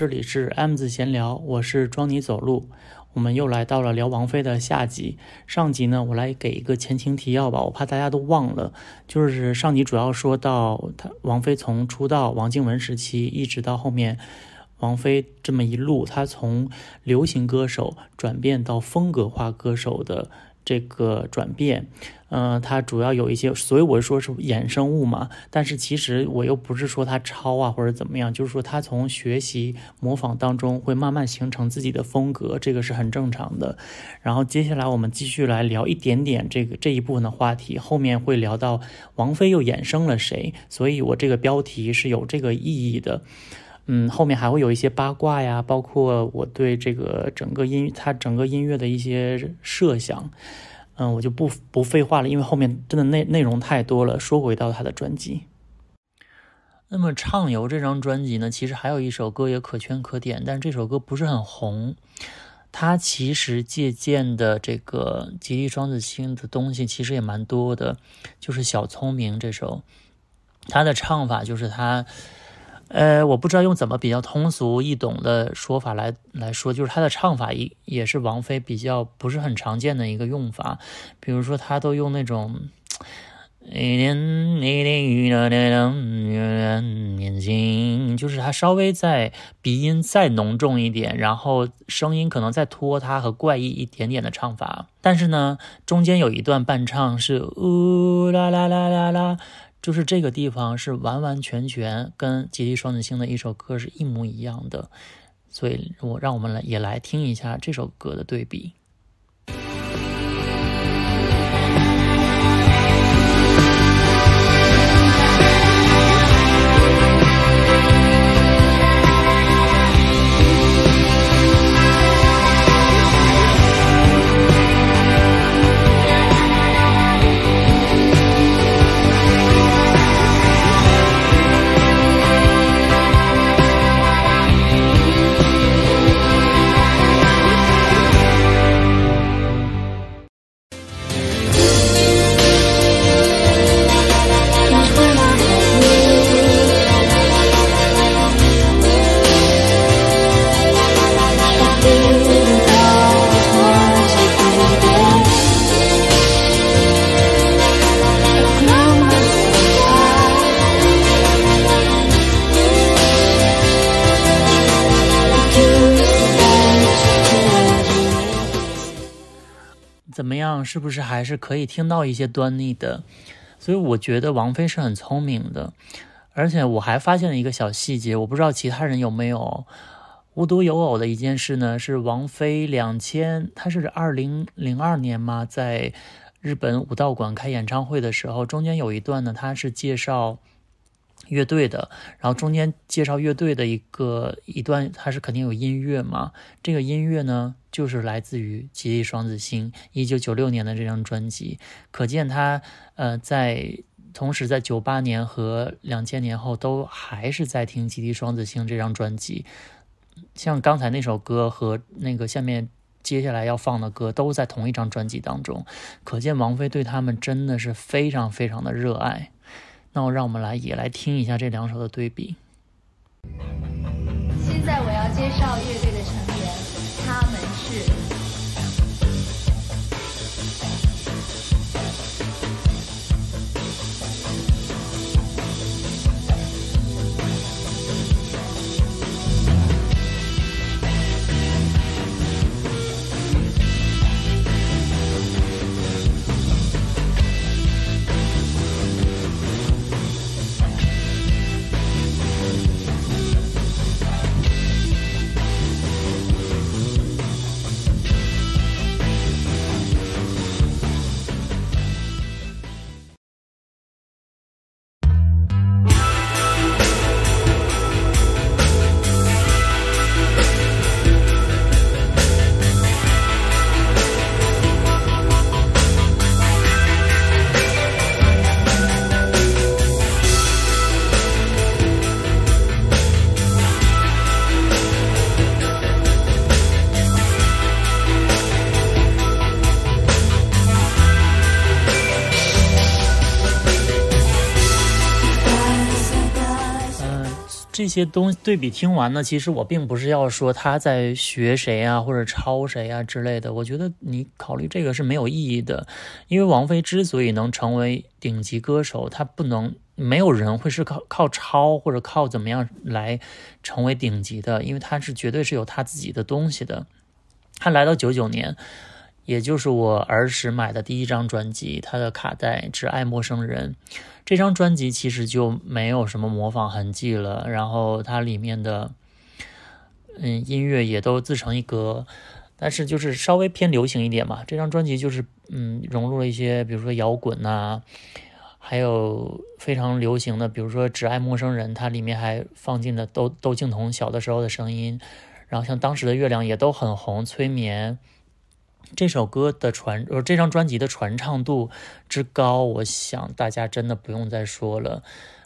这里是 M 字闲聊，我是装你走路。我们又来到了聊王菲的下集。上集呢，我来给一个前情提要吧，我怕大家都忘了。就是上集主要说到她王菲从出道王静文时期，一直到后面王菲这么一路，她从流行歌手转变到风格化歌手的。这个转变，嗯，它主要有一些，所以我说是衍生物嘛。但是其实我又不是说它抄啊或者怎么样，就是说它从学习模仿当中会慢慢形成自己的风格，这个是很正常的。然后接下来我们继续来聊一点点这个这一部分的话题，后面会聊到王菲又衍生了谁，所以我这个标题是有这个意义的。嗯，后面还会有一些八卦呀，包括我对这个整个音它整个音乐的一些设想，嗯，我就不不废话了，因为后面真的内内容太多了。说回到他的专辑，那么《畅游》这张专辑呢，其实还有一首歌也可圈可点，但这首歌不是很红。它其实借鉴的这个吉利双子星的东西其实也蛮多的，就是《小聪明》这首，它的唱法就是它。呃，我不知道用怎么比较通俗易懂的说法来来说，就是他的唱法也也是王菲比较不是很常见的一个用法，比如说他都用那种眼睛，就是他稍微在鼻音再浓重一点，然后声音可能再拖沓和怪异一点点的唱法，但是呢，中间有一段伴唱是呜啦啦啦啦啦。就是这个地方是完完全全跟《吉利双子星》的一首歌是一模一样的，所以我让我们来也来听一下这首歌的对比。是不是还是可以听到一些端倪的？所以我觉得王菲是很聪明的，而且我还发现了一个小细节，我不知道其他人有没有。无独有偶的一件事呢，是王菲两千，她是二零零二年嘛，在日本武道馆开演唱会的时候，中间有一段呢，她是介绍。乐队的，然后中间介绍乐队的一个一段，它是肯定有音乐嘛？这个音乐呢，就是来自于《吉利双子星》一九九六年的这张专辑，可见他呃在同时在九八年和两千年后都还是在听《吉利双子星》这张专辑。像刚才那首歌和那个下面接下来要放的歌都在同一张专辑当中，可见王菲对他们真的是非常非常的热爱。那我让我们来也来听一下这两首的对比。现在我要介绍乐队的成员，他们是。这些东西对比听完呢，其实我并不是要说他在学谁啊，或者抄谁啊之类的。我觉得你考虑这个是没有意义的，因为王菲之所以能成为顶级歌手，她不能没有人会是靠靠抄或者靠怎么样来成为顶级的，因为她是绝对是有她自己的东西的。她来到九九年。也就是我儿时买的第一张专辑，他的卡带《只爱陌生人》这张专辑其实就没有什么模仿痕迹了，然后它里面的嗯音乐也都自成一格，但是就是稍微偏流行一点嘛。这张专辑就是嗯融入了一些，比如说摇滚呐，还有非常流行的，比如说《只爱陌生人》，它里面还放进了窦窦靖童小的时候的声音，然后像当时的月亮也都很红，催眠。这首歌的传，呃，这张专辑的传唱度之高，我想大家真的不用再说了。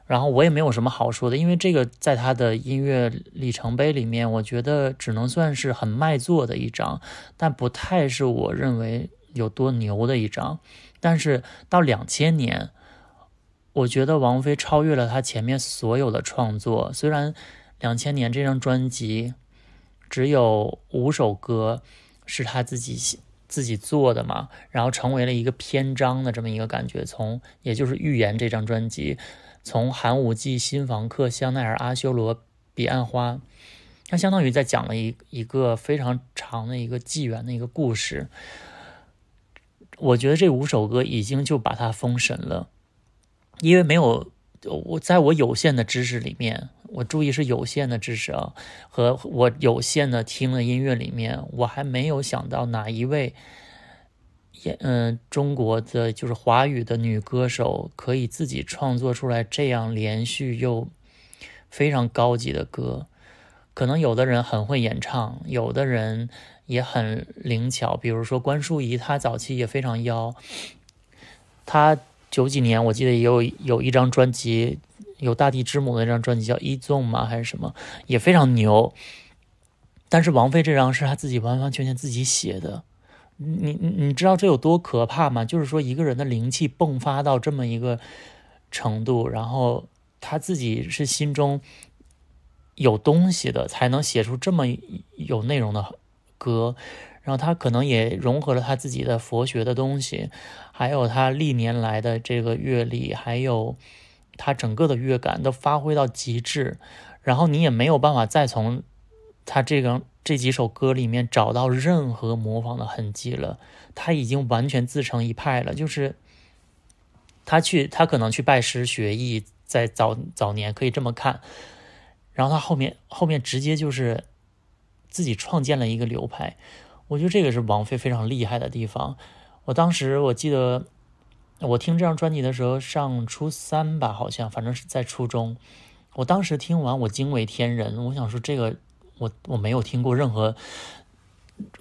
然后我也没有什么好说的，因为这个在他的音乐里程碑里面，我觉得只能算是很卖座的一张，但不太是我认为有多牛的一张。但是到两千年，我觉得王菲超越了他前面所有的创作。虽然两千年这张专辑只有五首歌是他自己写。自己做的嘛，然后成为了一个篇章的这么一个感觉。从也就是《预言》这张专辑，从《寒武纪》《新房客》《香奈儿》《阿修罗》《彼岸花》，它相当于在讲了一一个非常长的一个纪元的一个故事。我觉得这五首歌已经就把它封神了，因为没有我在我有限的知识里面。我注意是有限的知识啊，和我有限的听的音乐里面，我还没有想到哪一位，也嗯，中国的就是华语的女歌手可以自己创作出来这样连续又非常高级的歌。可能有的人很会演唱，有的人也很灵巧，比如说关淑怡，她早期也非常妖。她九几年我记得也有有一张专辑。有大地之母的那张专辑叫《一纵》吗？还是什么？也非常牛。但是王菲这张是她自己完完全全自己写的。你你你知道这有多可怕吗？就是说一个人的灵气迸发到这么一个程度，然后他自己是心中有东西的，才能写出这么有内容的歌。然后他可能也融合了他自己的佛学的东西，还有他历年来的这个阅历，还有。他整个的乐感都发挥到极致，然后你也没有办法再从他这个这几首歌里面找到任何模仿的痕迹了。他已经完全自成一派了，就是他去，他可能去拜师学艺，在早早年可以这么看，然后他后面后面直接就是自己创建了一个流派。我觉得这个是王菲非常厉害的地方。我当时我记得。我听这张专辑的时候，上初三吧，好像，反正是在初中。我当时听完，我惊为天人。我想说，这个我我没有听过任何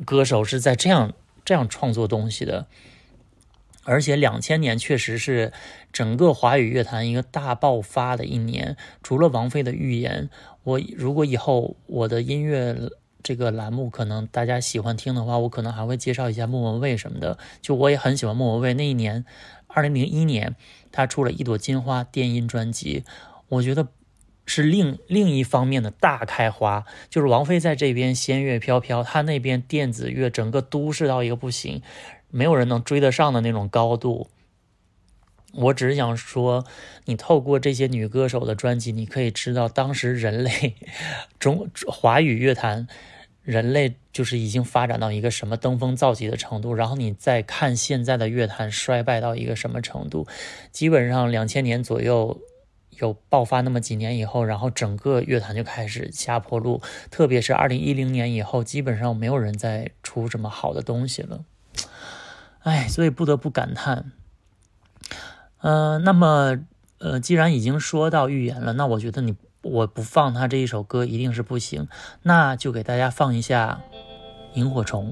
歌手是在这样这样创作东西的。而且两千年确实是整个华语乐坛一个大爆发的一年。除了王菲的《预言》，我如果以后我的音乐这个栏目可能大家喜欢听的话，我可能还会介绍一下莫文蔚什么的。就我也很喜欢莫文蔚那一年。二零零一年，他出了一朵金花电音专辑，我觉得是另另一方面的大开花。就是王菲在这边仙乐飘飘，他那边电子乐整个都市到一个不行，没有人能追得上的那种高度。我只是想说，你透过这些女歌手的专辑，你可以知道当时人类 中华语乐坛。人类就是已经发展到一个什么登峰造极的程度，然后你再看现在的乐坛衰败到一个什么程度，基本上两千年左右有爆发那么几年以后，然后整个乐坛就开始下坡路，特别是二零一零年以后，基本上没有人再出什么好的东西了。哎，所以不得不感叹。嗯，那么呃，既然已经说到预言了，那我觉得你。我不放他这一首歌一定是不行，那就给大家放一下《萤火虫》，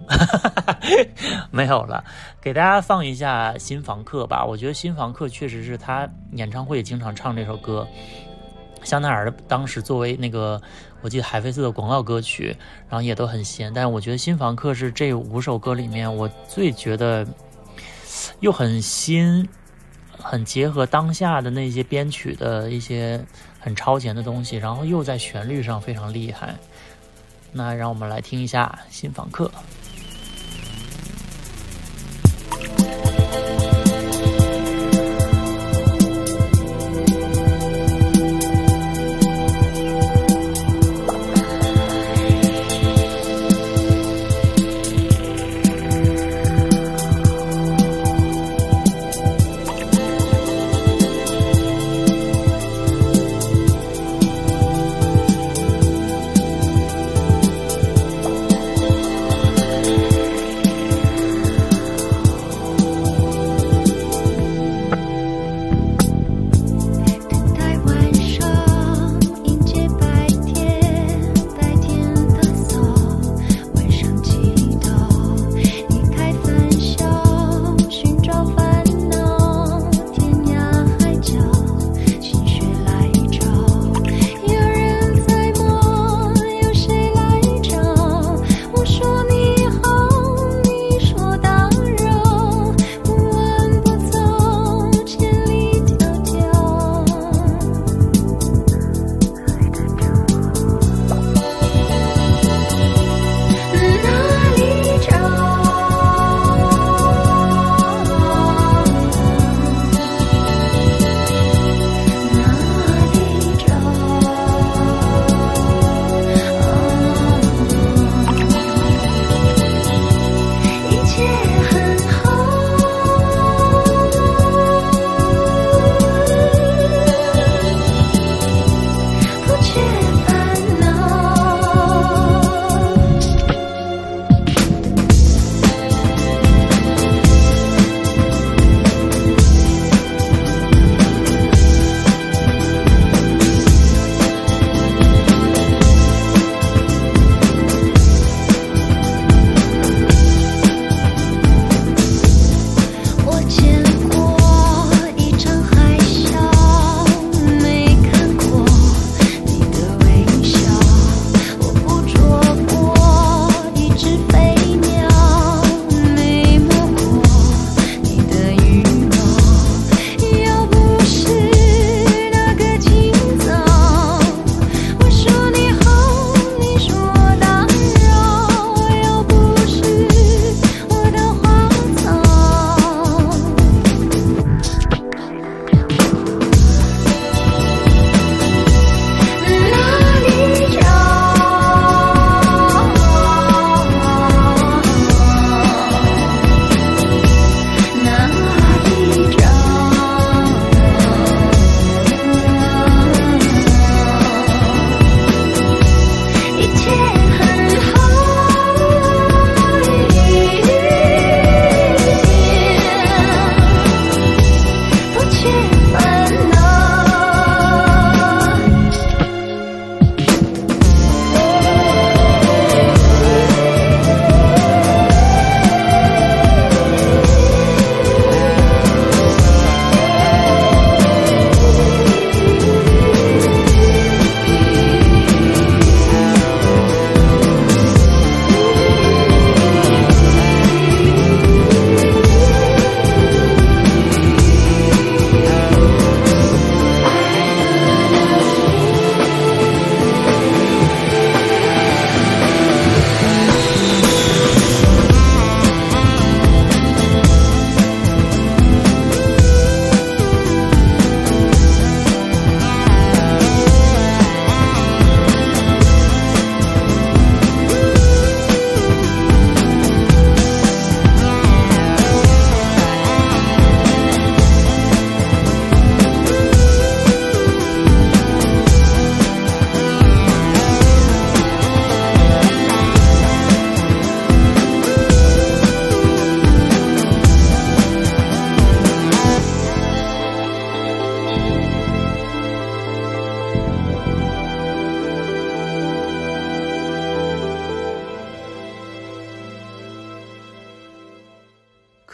没有了，给大家放一下《新房客》吧。我觉得《新房客》确实是他演唱会经常唱这首歌，香奈儿当时作为那个我记得海飞丝的广告歌曲，然后也都很仙。但是我觉得《新房客》是这五首歌里面我最觉得又很新，很结合当下的那些编曲的一些。很超前的东西，然后又在旋律上非常厉害。那让我们来听一下《新访客》。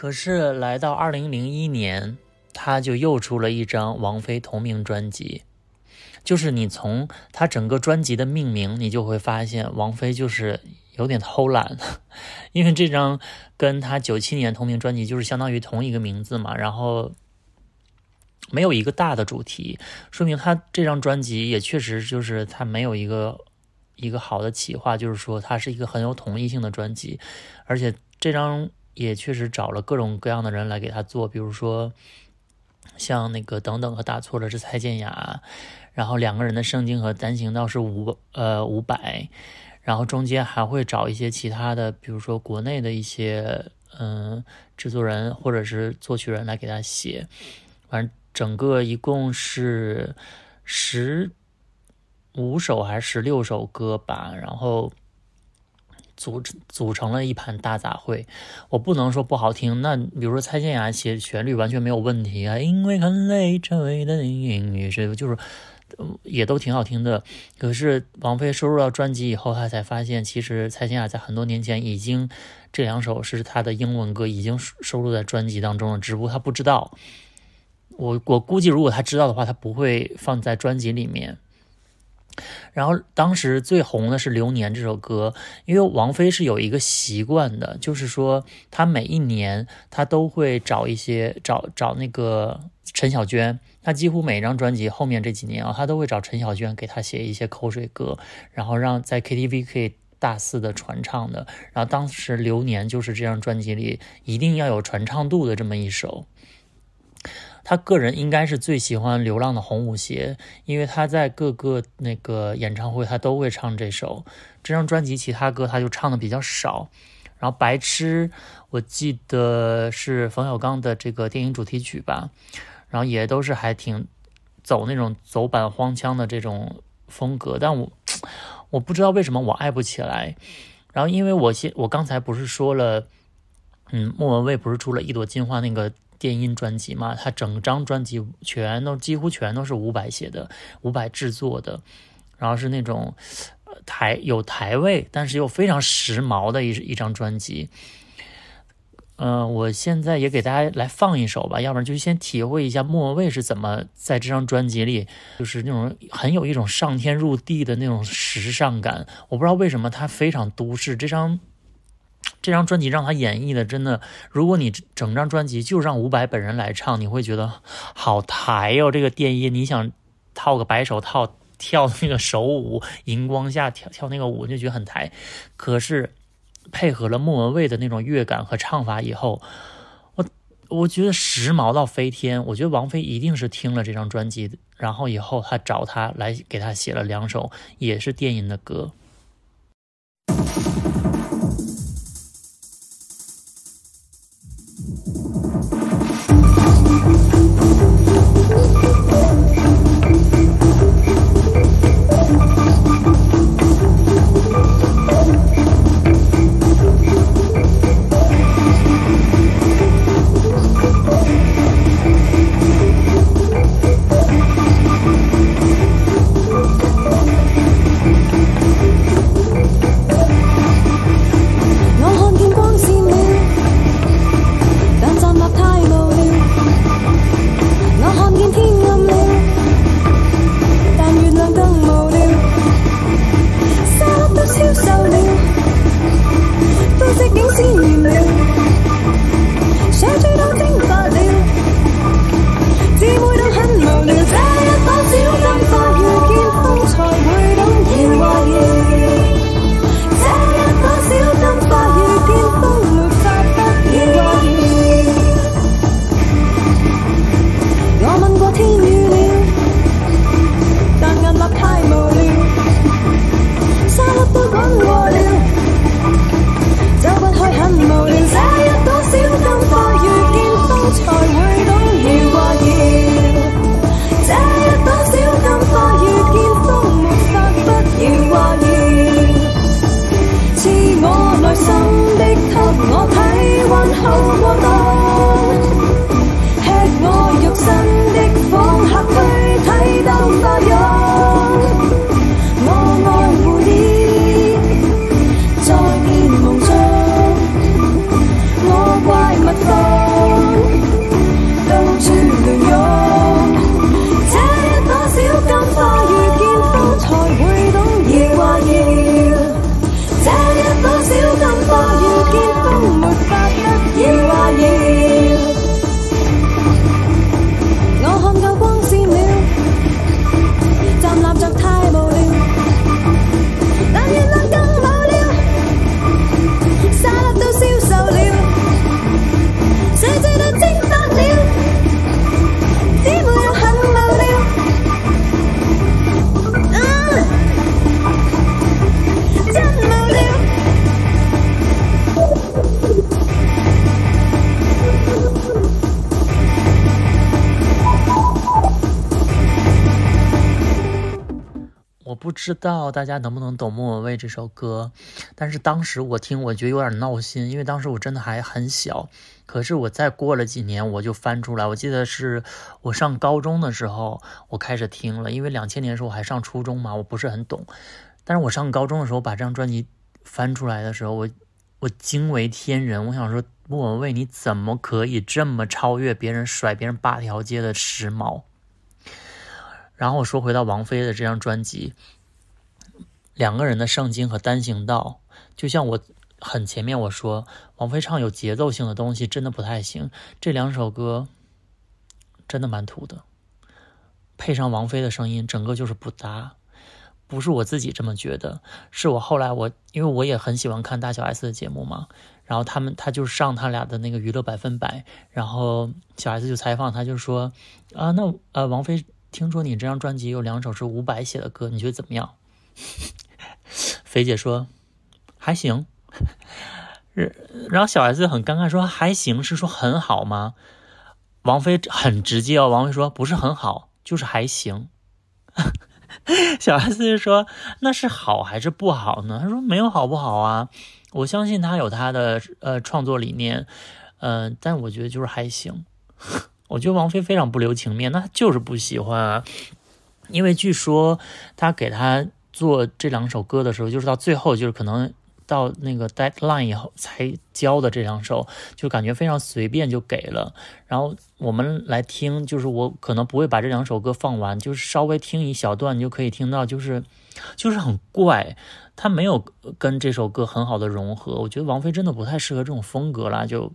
可是来到二零零一年，他就又出了一张王菲同名专辑。就是你从他整个专辑的命名，你就会发现王菲就是有点偷懒，因为这张跟他九七年同名专辑就是相当于同一个名字嘛。然后没有一个大的主题，说明他这张专辑也确实就是他没有一个一个好的企划，就是说它是一个很有统一性的专辑，而且这张也确实找了各种各样的人来给他做，比如说像那个等等和打错了是蔡健雅，然后两个人的圣经和单行道是五呃五百，然后中间还会找一些其他的，比如说国内的一些嗯制作人或者是作曲人来给他写，反正。整个一共是十五首还是十六首歌吧，然后组组成了一盘大杂烩。我不能说不好听，那比如说蔡健雅写旋律完全没有问题啊，因为很累，成为的英语是就是也都挺好听的。可是王菲收入到专辑以后，她才发现，其实蔡健雅在很多年前已经这两首是她的英文歌，已经收录在专辑当中了，只不过她不知道。我我估计，如果他知道的话，他不会放在专辑里面。然后当时最红的是《流年》这首歌，因为王菲是有一个习惯的，就是说她每一年她都会找一些找找那个陈小娟，她几乎每张专辑后面这几年啊，她都会找陈小娟给她写一些口水歌，然后让在 KTV 可以大肆的传唱的。然后当时《流年》就是这张专辑里一定要有传唱度的这么一首。他个人应该是最喜欢《流浪的红舞鞋》，因为他在各个那个演唱会他都会唱这首。这张专辑其他歌他就唱的比较少。然后《白痴》，我记得是冯小刚的这个电影主题曲吧。然后也都是还挺走那种走板荒腔的这种风格，但我我不知道为什么我爱不起来。然后因为我现我刚才不是说了，嗯，莫文蔚不是出了一朵金花那个。电音专辑嘛，他整张专辑全都几乎全都是伍佰写的，伍佰制作的，然后是那种台有台味，但是又非常时髦的一一张专辑。嗯，我现在也给大家来放一首吧，要不然就先体会一下莫文蔚是怎么在这张专辑里，就是那种很有一种上天入地的那种时尚感。我不知道为什么他非常都市，这张。这张专辑让他演绎的真的，如果你整张专辑就让伍佰本人来唱，你会觉得好台哦。这个电音，你想套个白手套跳那个手舞，荧光下跳跳那个舞，就觉得很抬。可是配合了莫文蔚的那种乐感和唱法以后，我我觉得时髦到飞天。我觉得王菲一定是听了这张专辑，然后以后他找他来给他写了两首也是电音的歌。Thank you. 不知道大家能不能懂莫文蔚这首歌，但是当时我听，我觉得有点闹心，因为当时我真的还很小。可是我再过了几年，我就翻出来，我记得是我上高中的时候，我开始听了，因为两千年的时候我还上初中嘛，我不是很懂。但是我上高中的时候把这张专辑翻出来的时候，我我惊为天人，我想说莫文蔚你怎么可以这么超越别人，甩别人八条街的时髦？然后说回到王菲的这张专辑，两个人的圣经和单行道，就像我很前面我说，王菲唱有节奏性的东西真的不太行。这两首歌真的蛮土的，配上王菲的声音，整个就是不搭。不是我自己这么觉得，是我后来我因为我也很喜欢看大小 S 的节目嘛，然后他们他就上他俩的那个娱乐百分百，然后小 S 就采访他，就说啊，那呃王菲。听说你这张专辑有两首是伍佰写的歌，你觉得怎么样？菲姐说还行，然后小 S 很尴尬说还行，是说很好吗？王菲很直接哦，王菲说不是很好，就是还行。小 S 就说那是好还是不好呢？他说没有好不好啊，我相信他有他的呃创作理念，嗯，但我觉得就是还行。我觉得王菲非常不留情面，那就是不喜欢啊。因为据说他给他做这两首歌的时候，就是到最后，就是可能到那个 deadline 以后才交的这两首，就感觉非常随便就给了。然后我们来听，就是我可能不会把这两首歌放完，就是稍微听一小段，你就可以听到，就是就是很怪，他没有跟这首歌很好的融合。我觉得王菲真的不太适合这种风格啦，就。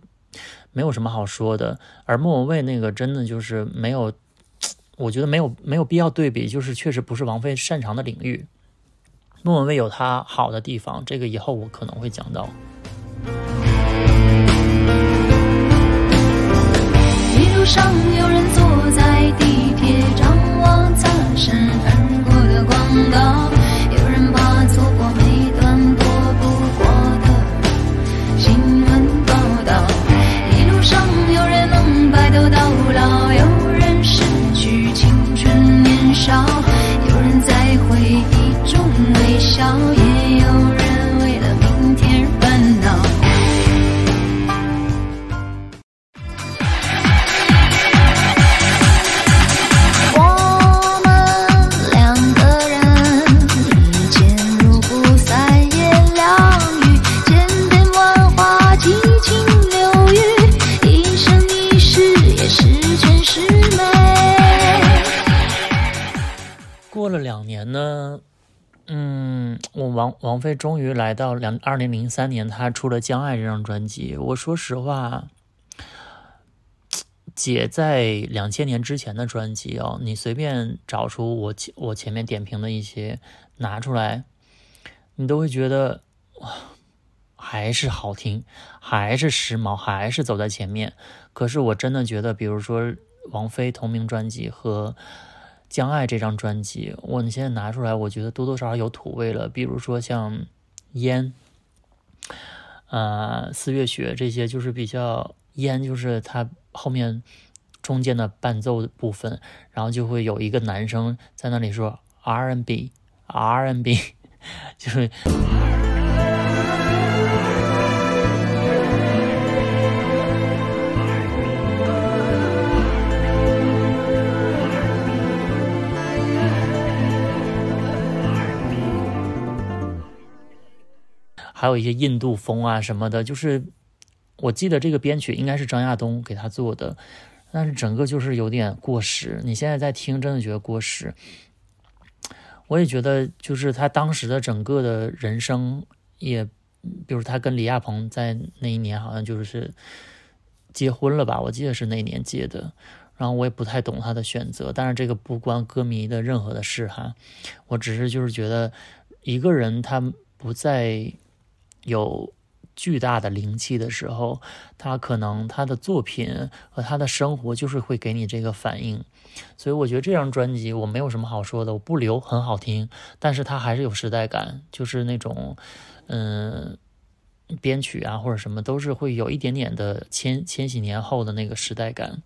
没有什么好说的，而莫文蔚那个真的就是没有，我觉得没有没有必要对比，就是确实不是王菲擅长的领域。莫文蔚有她好的地方，这个以后我可能会讲到。一路上有人坐在地铁，张望擦身而过的广告，有人怕错过每段躲不过的新闻报道。一路上有人能白头到这两年呢，嗯，我王王菲终于来到两二零零三年，她出了《将爱》这张专辑。我说实话，姐在两千年之前的专辑哦，你随便找出我前我前面点评的一些拿出来，你都会觉得哇，还是好听，还是时髦，还是走在前面。可是我真的觉得，比如说王菲同名专辑和。《将爱》这张专辑，我现在拿出来，我觉得多多少少有土味了。比如说像《烟》、呃《四月雪》这些，就是比较《烟》，就是它后面中间的伴奏部分，然后就会有一个男生在那里说 RNB，RNB，就是。还有一些印度风啊什么的，就是我记得这个编曲应该是张亚东给他做的，但是整个就是有点过时。你现在在听，真的觉得过时。我也觉得，就是他当时的整个的人生，也比如他跟李亚鹏在那一年好像就是结婚了吧，我记得是那年结的。然后我也不太懂他的选择，但是这个不关歌迷的任何的事哈，我只是就是觉得一个人他不在。有巨大的灵气的时候，他可能他的作品和他的生活就是会给你这个反应，所以我觉得这张专辑我没有什么好说的，我不留很好听，但是它还是有时代感，就是那种，嗯，编曲啊或者什么都是会有一点点的千千禧年后的那个时代感。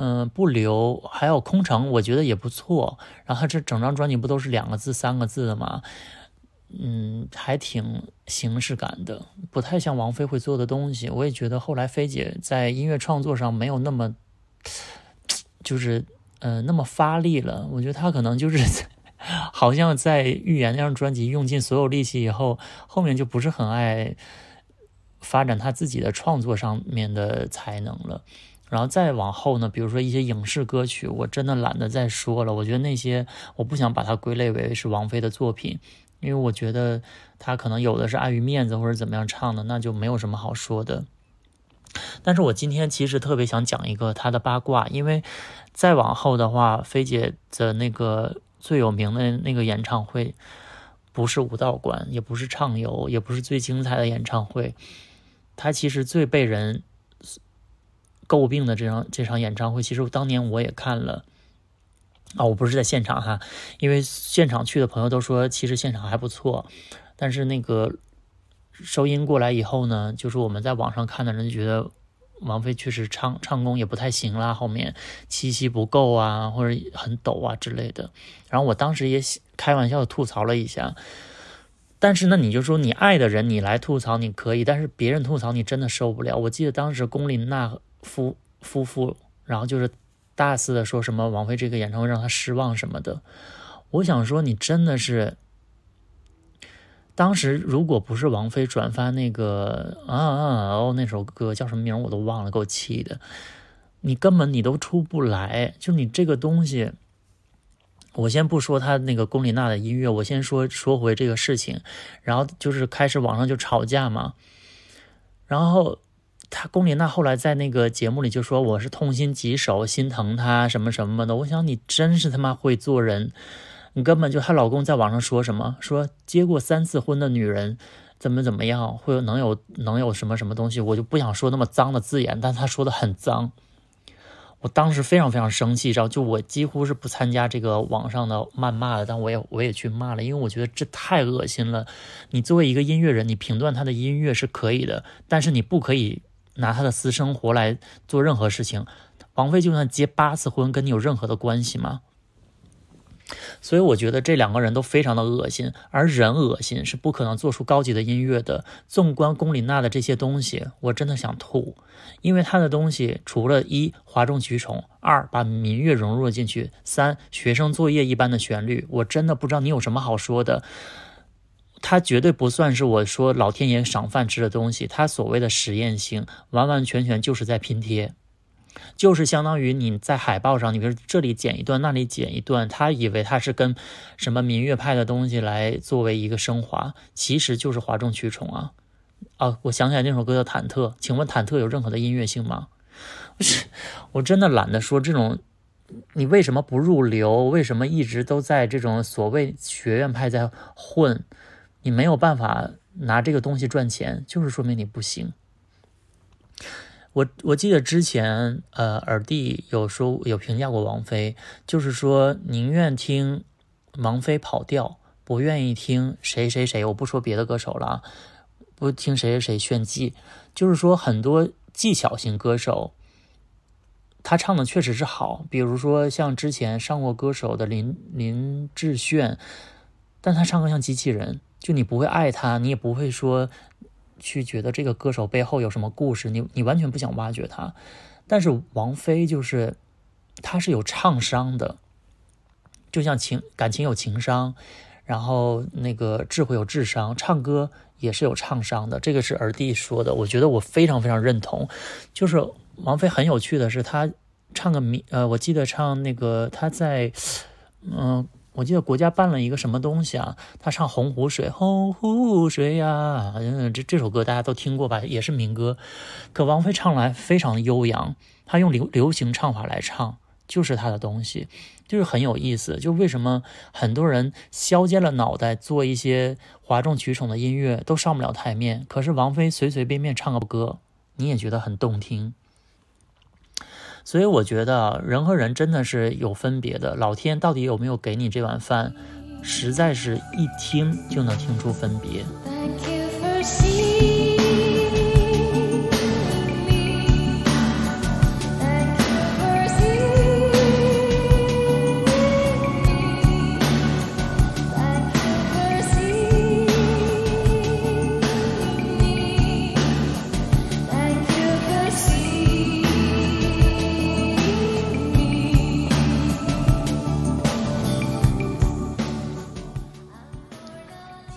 嗯、不留，还有空城，我觉得也不错。然后这整张专辑不都是两个字、三个字的吗？嗯，还挺形式感的，不太像王菲会做的东西。我也觉得后来菲姐在音乐创作上没有那么，就是呃那么发力了。我觉得她可能就是 好像在《预言》那张专辑用尽所有力气以后，后面就不是很爱发展她自己的创作上面的才能了。然后再往后呢，比如说一些影视歌曲，我真的懒得再说了。我觉得那些我不想把它归类为是王菲的作品，因为我觉得他可能有的是碍于面子或者怎么样唱的，那就没有什么好说的。但是我今天其实特别想讲一个他的八卦，因为再往后的话，菲姐的那个最有名的那个演唱会，不是武道馆，也不是畅游，也不是最精彩的演唱会，他其实最被人诟病的这场这场演唱会，其实当年我也看了。啊、我不是在现场哈，因为现场去的朋友都说，其实现场还不错，但是那个收音过来以后呢，就是我们在网上看的人觉得王菲确实唱唱功也不太行啦，后面气息不够啊，或者很抖啊之类的。然后我当时也开玩笑吐槽了一下，但是呢，你就说你爱的人你来吐槽你可以，但是别人吐槽你真的受不了。我记得当时龚琳娜夫夫妇，然后就是大肆的说什么王菲这个演唱会让他失望什么的。我想说，你真的是。当时如果不是王菲转发那个啊啊哦那首歌叫什么名我都忘了，给我气的，你根本你都出不来。就你这个东西，我先不说他那个龚琳娜的音乐，我先说说回这个事情，然后就是开始网上就吵架嘛，然后他龚琳娜后来在那个节目里就说我是痛心疾首，心疼他什么什么的。我想你真是他妈会做人。你根本就她老公在网上说什么？说结过三次婚的女人怎么怎么样，会有能有能有什么什么东西？我就不想说那么脏的字眼，但他说的很脏。我当时非常非常生气，然后就我几乎是不参加这个网上的谩骂的，但我也我也去骂了，因为我觉得这太恶心了。你作为一个音乐人，你评断他的音乐是可以的，但是你不可以拿他的私生活来做任何事情。王菲就算结八次婚，跟你有任何的关系吗？所以我觉得这两个人都非常的恶心，而人恶心是不可能做出高级的音乐的。纵观龚琳娜的这些东西，我真的想吐，因为她的东西除了一哗众取宠，二把民乐融入了进去，三学生作业一般的旋律，我真的不知道你有什么好说的。它绝对不算是我说老天爷赏饭吃的东西，它所谓的实验性，完完全全就是在拼贴。就是相当于你在海报上，你比如这里剪一段，那里剪一段，他以为他是跟什么民乐派的东西来作为一个升华，其实就是哗众取宠啊！啊，我想起来那首歌叫《忐忑》，请问忐忑有任何的音乐性吗？不是，我真的懒得说这种，你为什么不入流？为什么一直都在这种所谓学院派在混？你没有办法拿这个东西赚钱，就是说明你不行。我我记得之前，呃，耳弟有说有评价过王菲，就是说宁愿听王菲跑调，不愿意听谁谁谁。我不说别的歌手了，不听谁谁谁炫技。就是说很多技巧型歌手，他唱的确实是好，比如说像之前上过歌手的林林志炫，但他唱歌像机器人，就你不会爱他，你也不会说。去觉得这个歌手背后有什么故事，你你完全不想挖掘他，但是王菲就是，她是有唱商的，就像情感情有情商，然后那个智慧有智商，唱歌也是有唱商的，这个是耳弟说的，我觉得我非常非常认同。就是王菲很有趣的是，她唱个民呃，我记得唱那个她在嗯。我记得国家办了一个什么东西啊？他唱《洪湖水》，洪湖水呀，嗯，这这首歌大家都听过吧？也是民歌。可王菲唱来非常的悠扬，她用流流行唱法来唱，就是她的东西，就是很有意思。就为什么很多人削尖了脑袋做一些哗众取宠的音乐都上不了台面，可是王菲随随便便唱个歌，你也觉得很动听。所以我觉得人和人真的是有分别的，老天到底有没有给你这碗饭，实在是一听就能听出分别。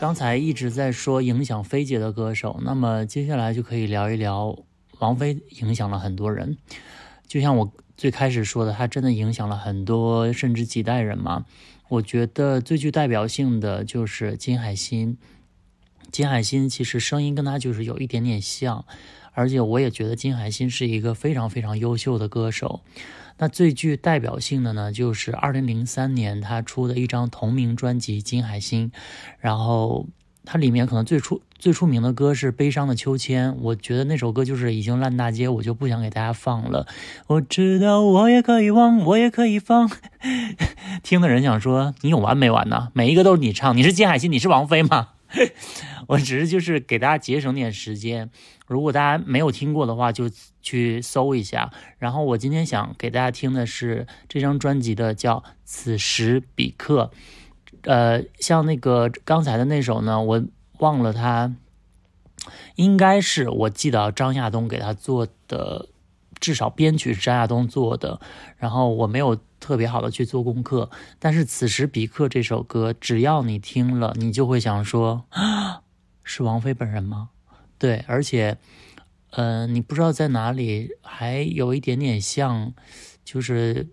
刚才一直在说影响菲姐的歌手，那么接下来就可以聊一聊王菲影响了很多人。就像我最开始说的，她真的影响了很多，甚至几代人嘛。我觉得最具代表性的就是金海心。金海心其实声音跟她就是有一点点像，而且我也觉得金海心是一个非常非常优秀的歌手。那最具代表性的呢，就是二零零三年他出的一张同名专辑《金海心》，然后它里面可能最出最出名的歌是《悲伤的秋千》，我觉得那首歌就是已经烂大街，我就不想给大家放了。我知道我也可以忘，我也可以放。听的人想说你有完没完呢？每一个都是你唱，你是金海心，你是王菲吗？我只是就是给大家节省点时间，如果大家没有听过的话，就去搜一下。然后我今天想给大家听的是这张专辑的叫《此时彼刻》，呃，像那个刚才的那首呢，我忘了它，应该是我记得张亚东给他做的。至少编曲是张亚东做的，然后我没有特别好的去做功课，但是此时彼刻这首歌，只要你听了，你就会想说，是王菲本人吗？对，而且，呃，你不知道在哪里，还有一点点像，就是。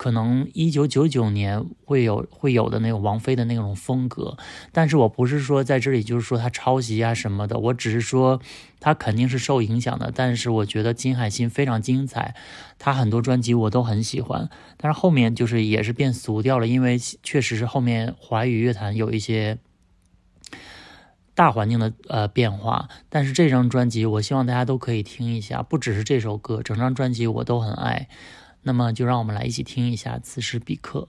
可能一九九九年会有会有的那个王菲的那种风格，但是我不是说在这里就是说她抄袭啊什么的，我只是说她肯定是受影响的。但是我觉得金海心非常精彩，她很多专辑我都很喜欢，但是后面就是也是变俗掉了，因为确实是后面华语乐坛有一些大环境的呃变化。但是这张专辑我希望大家都可以听一下，不只是这首歌，整张专辑我都很爱。那么，就让我们来一起听一下《此时彼刻》。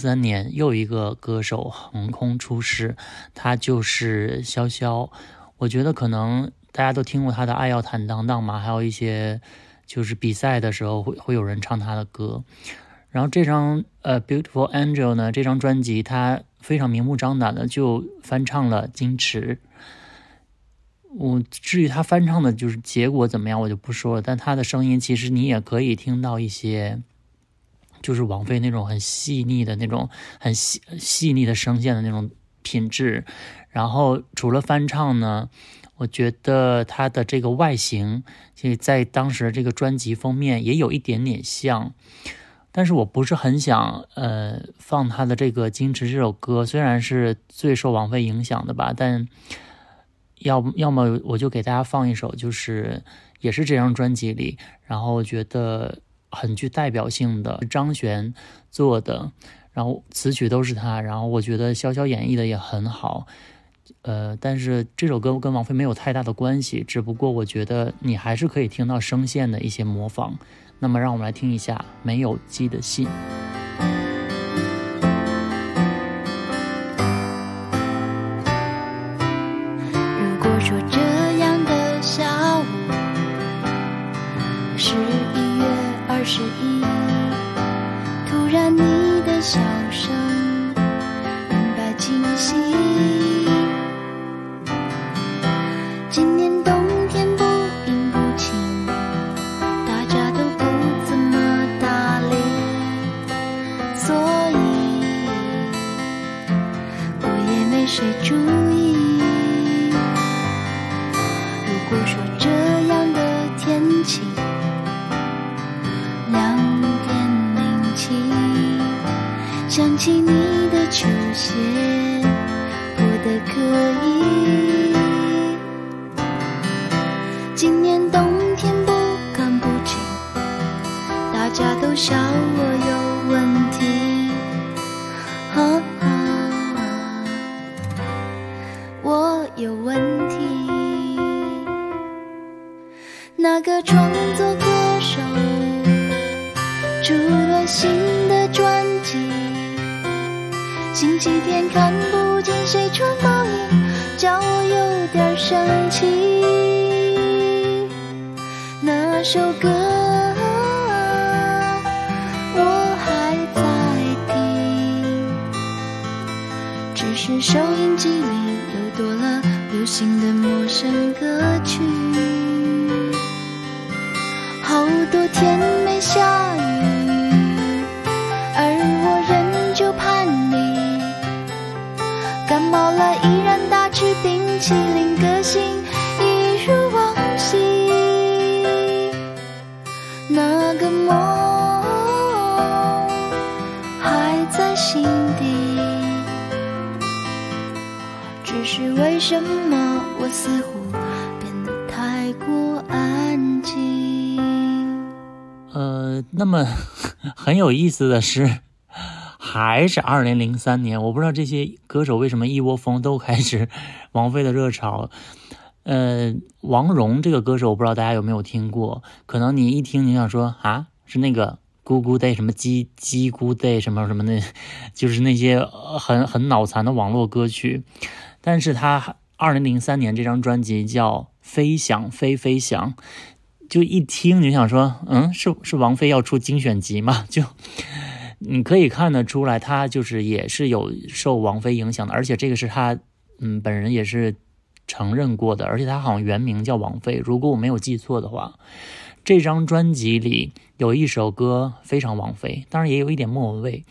三年，又一个歌手横空出世，他就是潇潇。我觉得可能大家都听过他的《爱要坦荡荡》嘛，还有一些就是比赛的时候会会有人唱他的歌。然后这张呃《Beautiful Angel》呢，这张专辑他非常明目张胆的就翻唱了金池。我至于他翻唱的就是结果怎么样，我就不说了。但他的声音其实你也可以听到一些。就是王菲那种很细腻的那种很细细腻的声线的那种品质，然后除了翻唱呢，我觉得她的这个外形，其实在当时这个专辑封面也有一点点像，但是我不是很想呃放他的这个《矜持》这首歌，虽然是最受王菲影响的吧，但要要么我就给大家放一首，就是也是这张专辑里，然后觉得。很具代表性的张悬做的，然后词曲都是他，然后我觉得潇潇演绎的也很好，呃，但是这首歌跟王菲没有太大的关系，只不过我觉得你还是可以听到声线的一些模仿。那么让我们来听一下《没有寄的信》。可以。今年冬天不干不净，大家都笑我思的是，还是二零零三年，我不知道这些歌手为什么一窝蜂都开始王菲的热潮。呃，王蓉这个歌手，我不知道大家有没有听过？可能你一听，你想说啊，是那个咕咕 day 什么鸡鸡咕 day 什么什么的，就是那些很很脑残的网络歌曲。但是他二零零三年这张专辑叫《飞翔飞飞翔》，就一听你就想说，嗯，是是王菲要出精选集吗？就你可以看得出来，他就是也是有受王菲影响的，而且这个是他嗯本人也是承认过的，而且他好像原名叫王菲，如果我没有记错的话。这张专辑里有一首歌非常王菲，当然也有一点莫文蔚，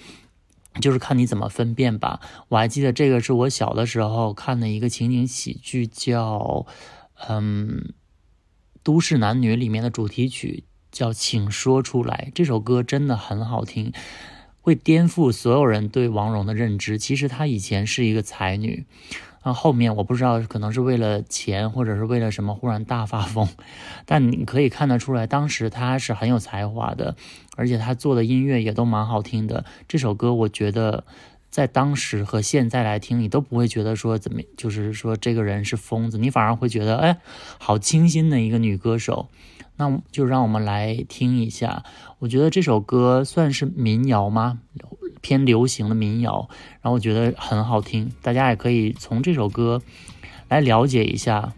就是看你怎么分辨吧。我还记得这个是我小的时候看的一个情景喜剧，叫嗯《都市男女》里面的主题曲叫《请说出来》。这首歌真的很好听，会颠覆所有人对王蓉的认知。其实她以前是一个才女。啊，后面我不知道，可能是为了钱，或者是为了什么，忽然大发疯。但你可以看得出来，当时她是很有才华的，而且她做的音乐也都蛮好听的。这首歌，我觉得在当时和现在来听，你都不会觉得说怎么，就是说这个人是疯子，你反而会觉得，哎，好清新的一个女歌手。那就让我们来听一下，我觉得这首歌算是民谣吗？偏流行的民谣，然后我觉得很好听，大家也可以从这首歌来了解一下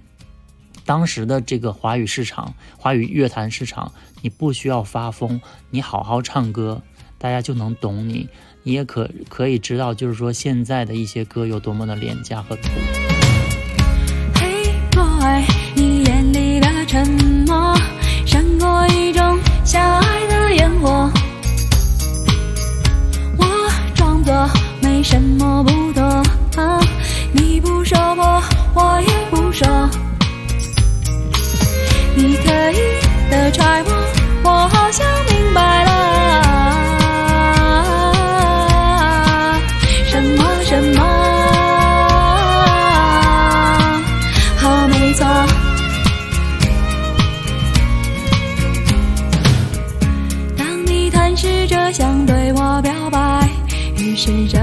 当时的这个华语市场、华语乐坛市场。你不需要发疯，你好好唱歌，大家就能懂你。你也可可以知道，就是说现在的一些歌有多么的廉价和土。Hey boy，你眼里的沉默，闪过一种狭隘的烟火。我装作没什么不懂，啊、你不说破，我也不说。你刻意的揣摩，我好像试着想对我表白，于是这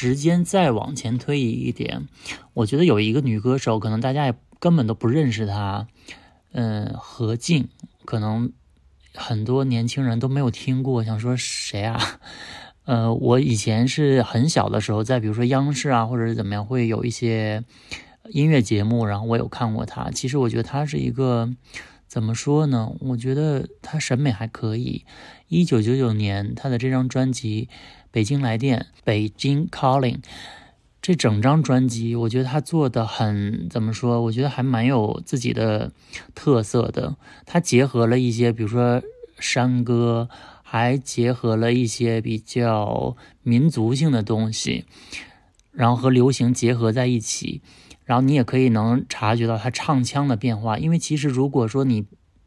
时间再往前推移一点，我觉得有一个女歌手，可能大家也根本都不认识她，嗯，何静，可能很多年轻人都没有听过，想说谁啊？呃，我以前是很小的时候，在比如说央视啊，或者是怎么样，会有一些音乐节目，然后我有看过她。其实我觉得她是一个怎么说呢？我觉得她审美还可以。一九九九年，她的这张专辑《北京来电》《北京 Calling》，这整张专辑，我觉得他做的很怎么说？我觉得还蛮有自己的特色的。他结合了一些，比如说山歌。还结合了一些比较民族性的东西，然后和流行结合在一起，然后你也可以能察觉到他唱腔的变化。因为其实如果说你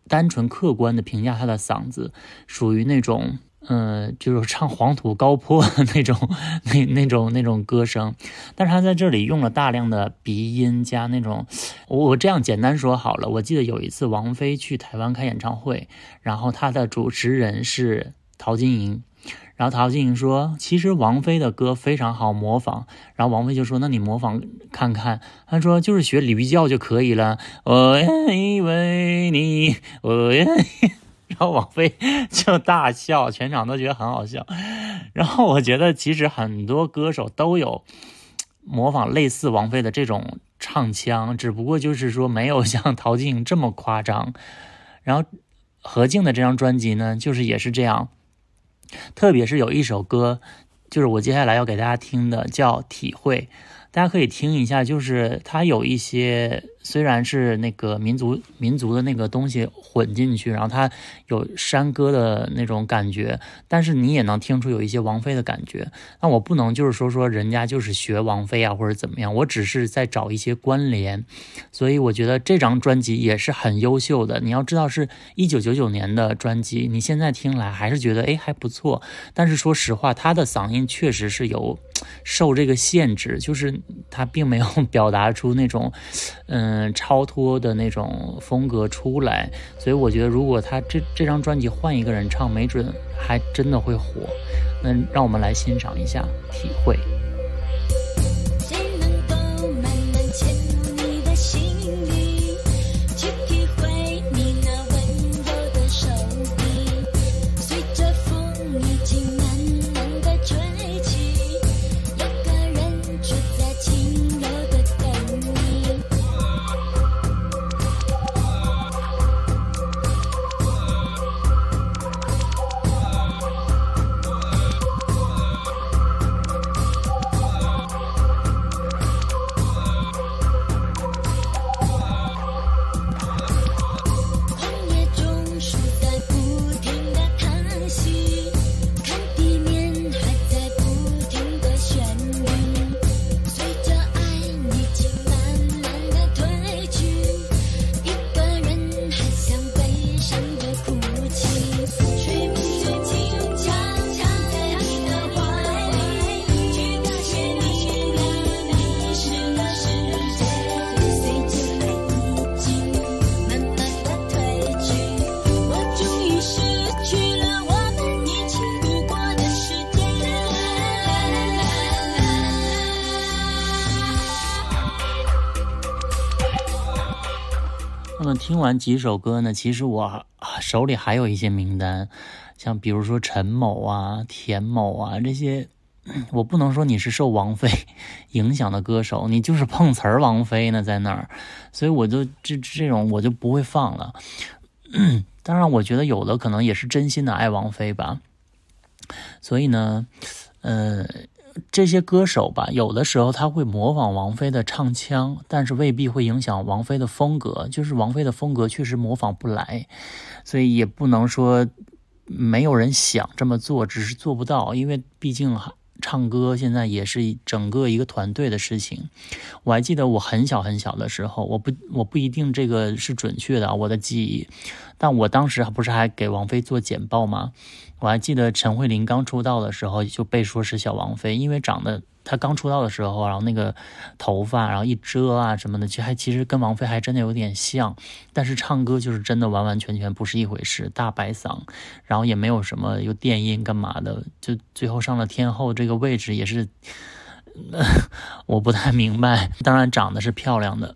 单纯客观的评价他的嗓子，属于那种。嗯，就是唱黄土高坡那种，那那种那种歌声，但是他在这里用了大量的鼻音加那种，我这样简单说好了。我记得有一次王菲去台湾开演唱会，然后他的主持人是陶晶莹，然后陶晶莹说，其实王菲的歌非常好模仿，然后王菲就说，那你模仿看看，他说就是学李玉教就可以了。我愿意为你，我愿意。然后王菲就大笑，全场都觉得很好笑。然后我觉得其实很多歌手都有模仿类似王菲的这种唱腔，只不过就是说没有像陶晶莹这么夸张。然后何静的这张专辑呢，就是也是这样，特别是有一首歌，就是我接下来要给大家听的，叫《体会》。大家可以听一下，就是它有一些虽然是那个民族民族的那个东西混进去，然后它有山歌的那种感觉，但是你也能听出有一些王菲的感觉。那我不能就是说说人家就是学王菲啊或者怎么样，我只是在找一些关联。所以我觉得这张专辑也是很优秀的。你要知道是一九九九年的专辑，你现在听来还是觉得哎还不错。但是说实话，他的嗓音确实是有受这个限制，就是。他并没有表达出那种，嗯，嗯超脱的那种风格出来，所以我觉得如果他这这张专辑换一个人唱，没准还真的会火。那让我们来欣赏一下，体会。完几首歌呢，其实我手里还有一些名单，像比如说陈某啊、田某啊这些，我不能说你是受王菲影响的歌手，你就是碰瓷儿王菲呢在那儿，所以我就这这种我就不会放了。当然，我觉得有的可能也是真心的爱王菲吧，所以呢，呃。这些歌手吧，有的时候他会模仿王菲的唱腔，但是未必会影响王菲的风格。就是王菲的风格确实模仿不来，所以也不能说没有人想这么做，只是做不到。因为毕竟唱歌现在也是整个一个团队的事情。我还记得我很小很小的时候，我不我不一定这个是准确的啊我的记忆，但我当时不是还给王菲做简报吗？我还记得陈慧琳刚出道的时候就被说是小王菲，因为长得他刚出道的时候，然后那个头发，然后一遮啊什么的，其实还其实跟王菲还真的有点像，但是唱歌就是真的完完全全不是一回事，大白嗓，然后也没有什么又电音干嘛的，就最后上了天后这个位置也是，我不太明白。当然长得是漂亮的。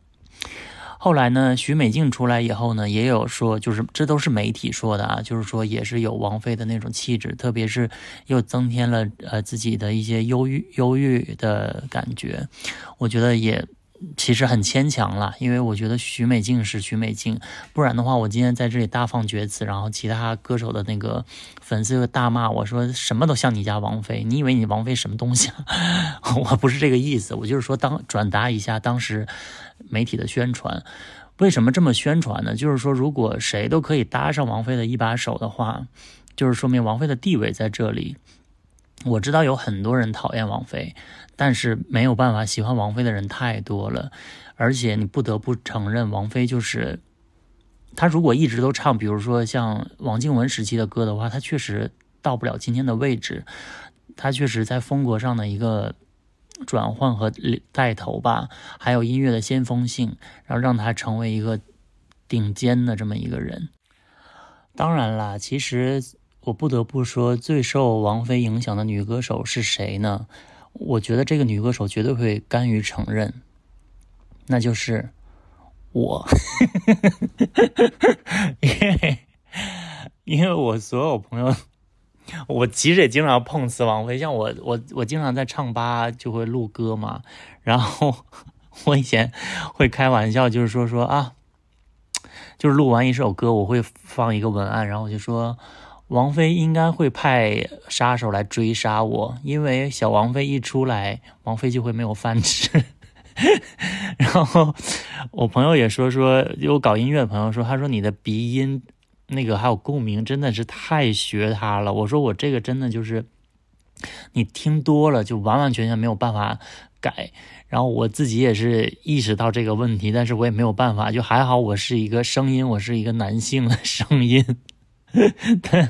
后来呢，徐美静出来以后呢，也有说，就是这都是媒体说的啊，就是说也是有王菲的那种气质，特别是又增添了呃自己的一些忧郁忧郁的感觉，我觉得也其实很牵强了，因为我觉得徐美静是徐美静，不然的话，我今天在这里大放厥词，然后其他歌手的那个粉丝又大骂我说什么都像你家王菲，你以为你王菲什么东西？我不是这个意思，我就是说当转达一下当时。媒体的宣传，为什么这么宣传呢？就是说，如果谁都可以搭上王菲的一把手的话，就是说明王菲的地位在这里。我知道有很多人讨厌王菲，但是没有办法，喜欢王菲的人太多了。而且你不得不承认，王菲就是她如果一直都唱，比如说像王靖雯时期的歌的话，她确实到不了今天的位置。她确实在风格上的一个。转换和带头吧，还有音乐的先锋性，然后让她成为一个顶尖的这么一个人。当然啦，其实我不得不说，最受王菲影响的女歌手是谁呢？我觉得这个女歌手绝对会甘于承认，那就是我，因为因为我所有朋友。我其实也经常碰瓷王菲，像我我我经常在唱吧就会录歌嘛，然后 我以前会开玩笑，就是说说啊，就是录完一首歌，我会放一个文案，然后我就说王菲应该会派杀手来追杀我，因为小王菲一出来，王菲就会没有饭吃。然后我朋友也说说，有搞音乐的朋友说，他说你的鼻音。那个还有共鸣，真的是太学他了。我说我这个真的就是，你听多了就完完全全没有办法改。然后我自己也是意识到这个问题，但是我也没有办法。就还好我是一个声音，我是一个男性的声音。但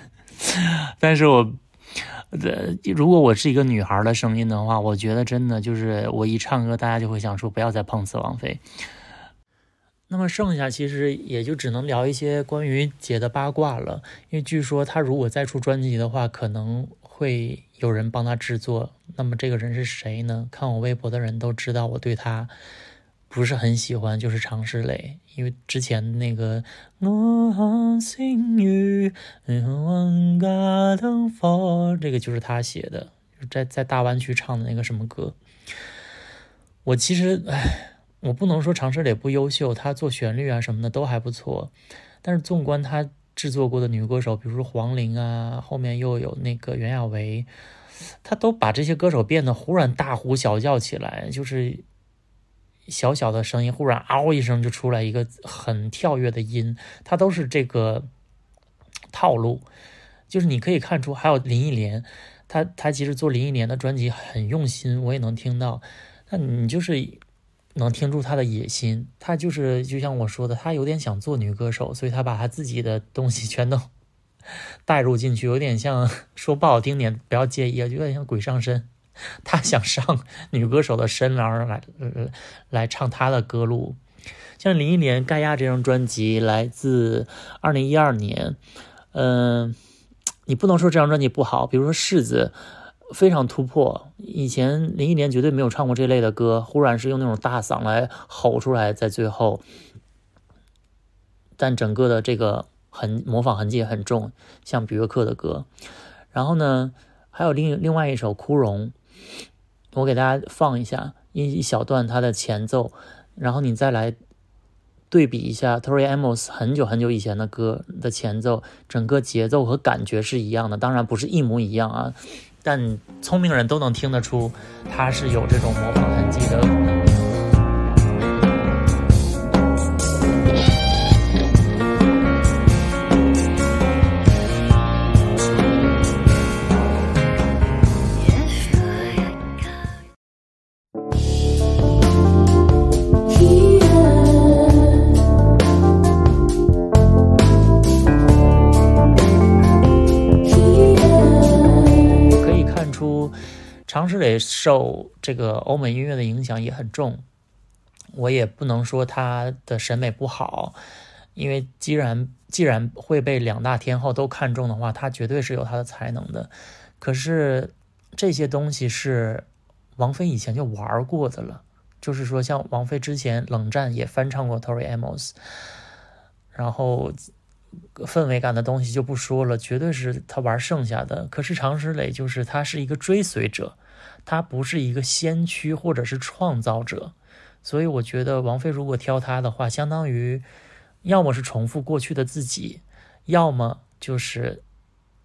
但是我，呃，如果我是一个女孩的声音的话，我觉得真的就是我一唱歌，大家就会想说不要再碰瓷王菲。那么剩下其实也就只能聊一些关于姐的八卦了，因为据说她如果再出专辑的话，可能会有人帮她制作。那么这个人是谁呢？看我微博的人都知道，我对她不是很喜欢，就是常石磊，因为之前那个我心雨万家灯火，这个就是他写的，在在大湾区唱的那个什么歌。我其实唉。我不能说常石磊不优秀，他做旋律啊什么的都还不错。但是纵观他制作过的女歌手，比如说黄龄啊，后面又有那个袁娅维，他都把这些歌手变得忽然大呼小叫起来，就是小小的声音忽然嗷一声就出来一个很跳跃的音，它都是这个套路。就是你可以看出，还有林忆莲，她她其实做林忆莲的专辑很用心，我也能听到。那你就是。能听出她的野心，她就是就像我说的，她有点想做女歌手，所以她把她自己的东西全都 带入进去，有点像说不好听点，不要介意啊，有点像鬼上身。他想上女歌手的身，然后来来唱她的歌路。像林忆莲《盖亚》这张专辑来自二零一二年，嗯，你不能说这张专辑不好，比如说《柿子》。非常突破，以前林忆莲绝对没有唱过这类的歌，忽然是用那种大嗓来吼出来，在最后，但整个的这个很模仿痕迹也很重，像比约克的歌。然后呢，还有另另外一首《枯荣》，我给大家放一下一一小段它的前奏，然后你再来对比一下 Tori Amos 很久很久以前的歌的前奏，整个节奏和感觉是一样的，当然不是一模一样啊。但聪明人都能听得出，它是有这种模仿痕迹的。石磊受这个欧美音乐的影响也很重，我也不能说他的审美不好，因为既然既然会被两大天后都看中的话，他绝对是有他的才能的。可是这些东西是王菲以前就玩过的了，就是说像王菲之前冷战也翻唱过 Tori Amos，然后。氛围感的东西就不说了，绝对是他玩剩下的。可是常石磊就是他是一个追随者，他不是一个先驱或者是创造者，所以我觉得王菲如果挑他的话，相当于要么是重复过去的自己，要么就是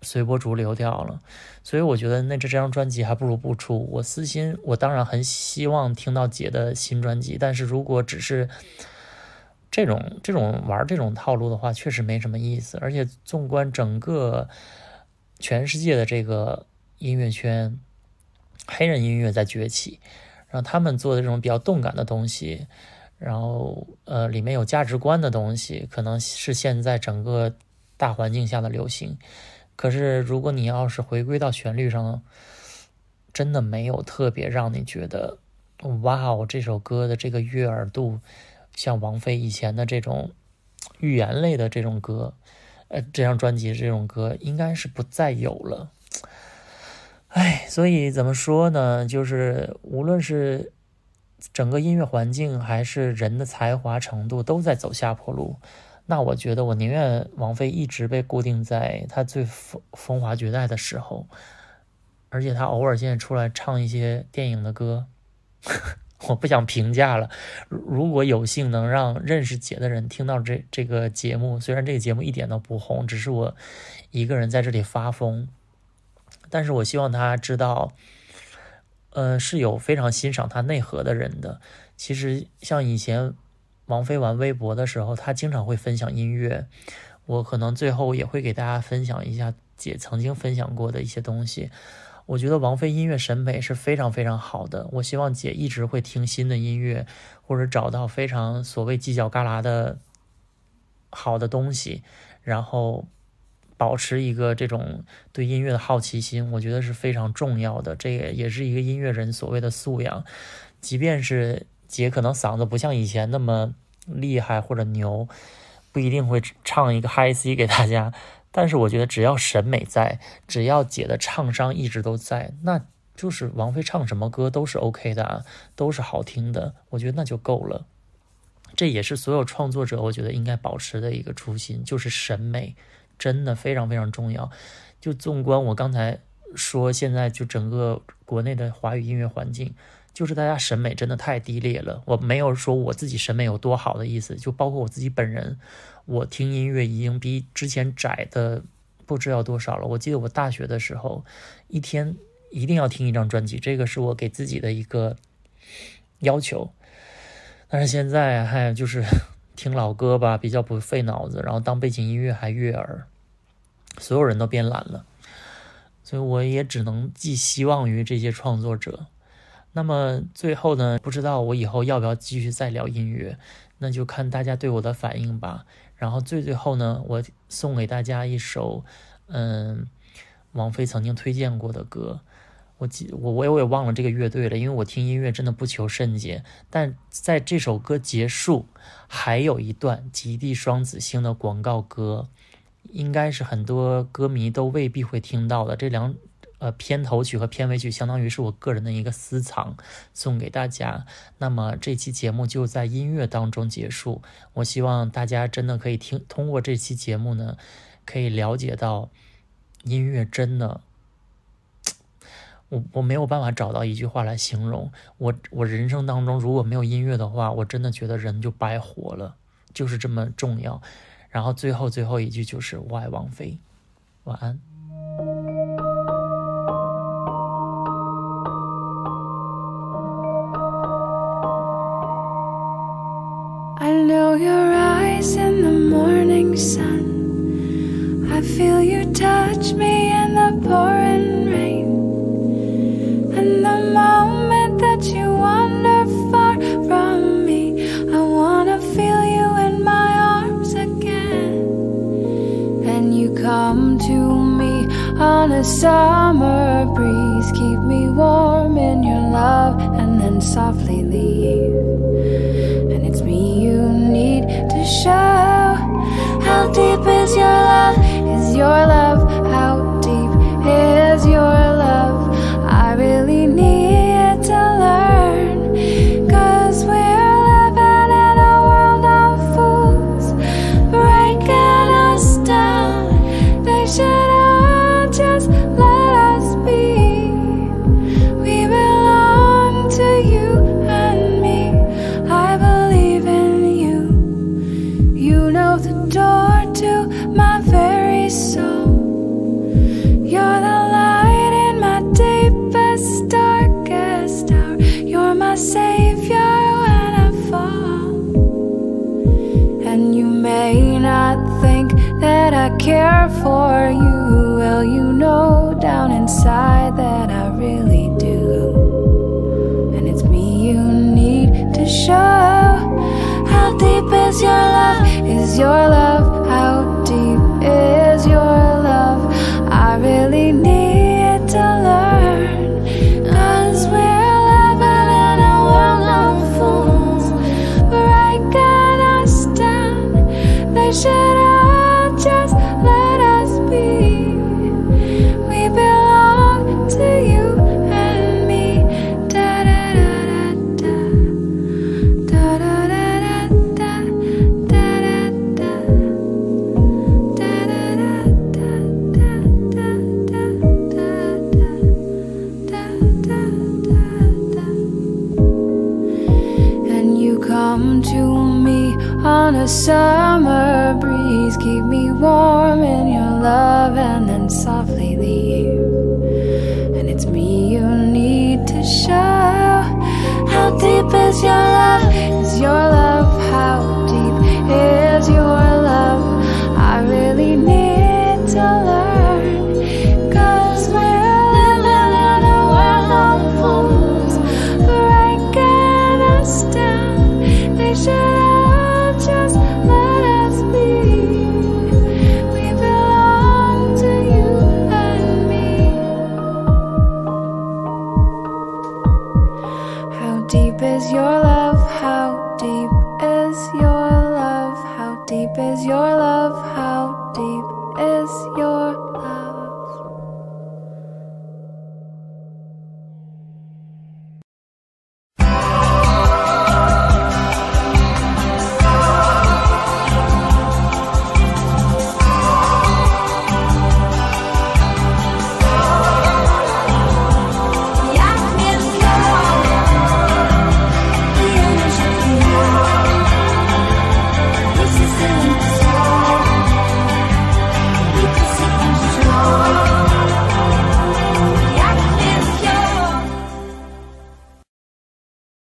随波逐流掉了。所以我觉得那这张专辑还不如不出。我私心我当然很希望听到姐的新专辑，但是如果只是。这种这种玩这种套路的话，确实没什么意思。而且纵观整个全世界的这个音乐圈，黑人音乐在崛起，然后他们做的这种比较动感的东西，然后呃里面有价值观的东西，可能是现在整个大环境下的流行。可是如果你要是回归到旋律上，真的没有特别让你觉得哇哦，这首歌的这个悦耳度。像王菲以前的这种寓言类的这种歌，呃，这张专辑这种歌应该是不再有了。哎，所以怎么说呢？就是无论是整个音乐环境，还是人的才华程度，都在走下坡路。那我觉得，我宁愿王菲一直被固定在她最风风华绝代的时候，而且她偶尔现在出来唱一些电影的歌。我不想评价了。如果有幸能让认识姐的人听到这这个节目，虽然这个节目一点都不红，只是我一个人在这里发疯，但是我希望他知道，呃，是有非常欣赏他内核的人的。其实像以前王菲玩微博的时候，她经常会分享音乐，我可能最后也会给大家分享一下姐曾经分享过的一些东西。我觉得王菲音乐审美是非常非常好的。我希望姐一直会听新的音乐，或者找到非常所谓犄角旮旯的好的东西，然后保持一个这种对音乐的好奇心，我觉得是非常重要的。这也也是一个音乐人所谓的素养。即便是姐可能嗓子不像以前那么厉害或者牛，不一定会唱一个嗨 C 给大家。但是我觉得，只要审美在，只要姐的唱商一直都在，那就是王菲唱什么歌都是 OK 的啊，都是好听的。我觉得那就够了。这也是所有创作者我觉得应该保持的一个初心，就是审美真的非常非常重要。就纵观我刚才说，现在就整个国内的华语音乐环境。就是大家审美真的太低劣了，我没有说我自己审美有多好的意思，就包括我自己本人，我听音乐已经比之前窄的不知道多少了。我记得我大学的时候，一天一定要听一张专辑，这个是我给自己的一个要求。但是现在，嗨，就是听老歌吧，比较不费脑子，然后当背景音乐还悦耳，所有人都变懒了，所以我也只能寄希望于这些创作者。那么最后呢，不知道我以后要不要继续再聊音乐，那就看大家对我的反应吧。然后最最后呢，我送给大家一首，嗯，王菲曾经推荐过的歌。我记我我我也忘了这个乐队了，因为我听音乐真的不求甚解。但在这首歌结束，还有一段极地双子星的广告歌，应该是很多歌迷都未必会听到的。这两。呃，片头曲和片尾曲相当于是我个人的一个私藏，送给大家。那么这期节目就在音乐当中结束。我希望大家真的可以听，通过这期节目呢，可以了解到音乐真的，我我没有办法找到一句话来形容我。我人生当中如果没有音乐的话，我真的觉得人就白活了，就是这么重要。然后最后最后一句就是我爱王菲，晚安。I know your eyes in the morning sun. I feel your touch your